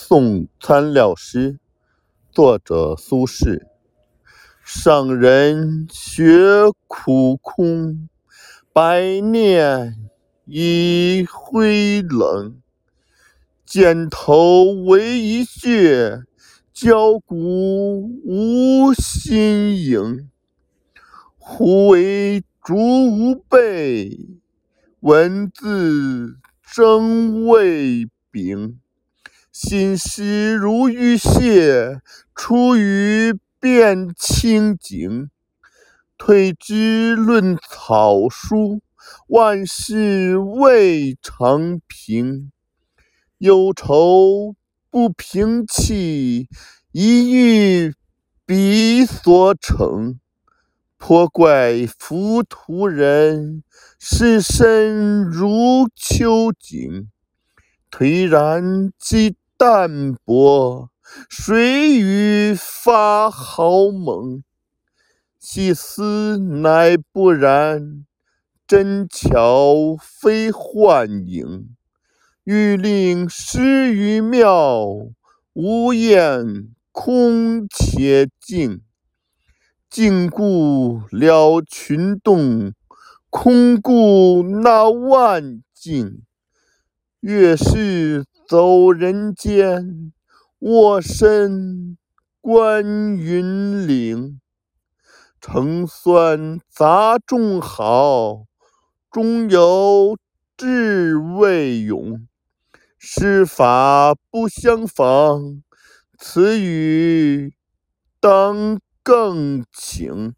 送参料诗，作者苏轼。上人学苦空，百年已灰冷。剪头为一穴，绞骨无新影。胡为主吾辈，文字争未秉。心事如雨泻，出于辨清景。推之论草书，万事未成平。忧愁不平气，一欲彼所成。颇怪浮屠人，视身如秋景。颓然即淡泊，谁与发豪猛？细思乃不然，真巧非幻影。欲令诗语妙，无厌空且静。静故了群动，空故那万境。月是走人间，卧身观云岭。乘算杂众好，中有志未永。诗法不相仿，词语当更请。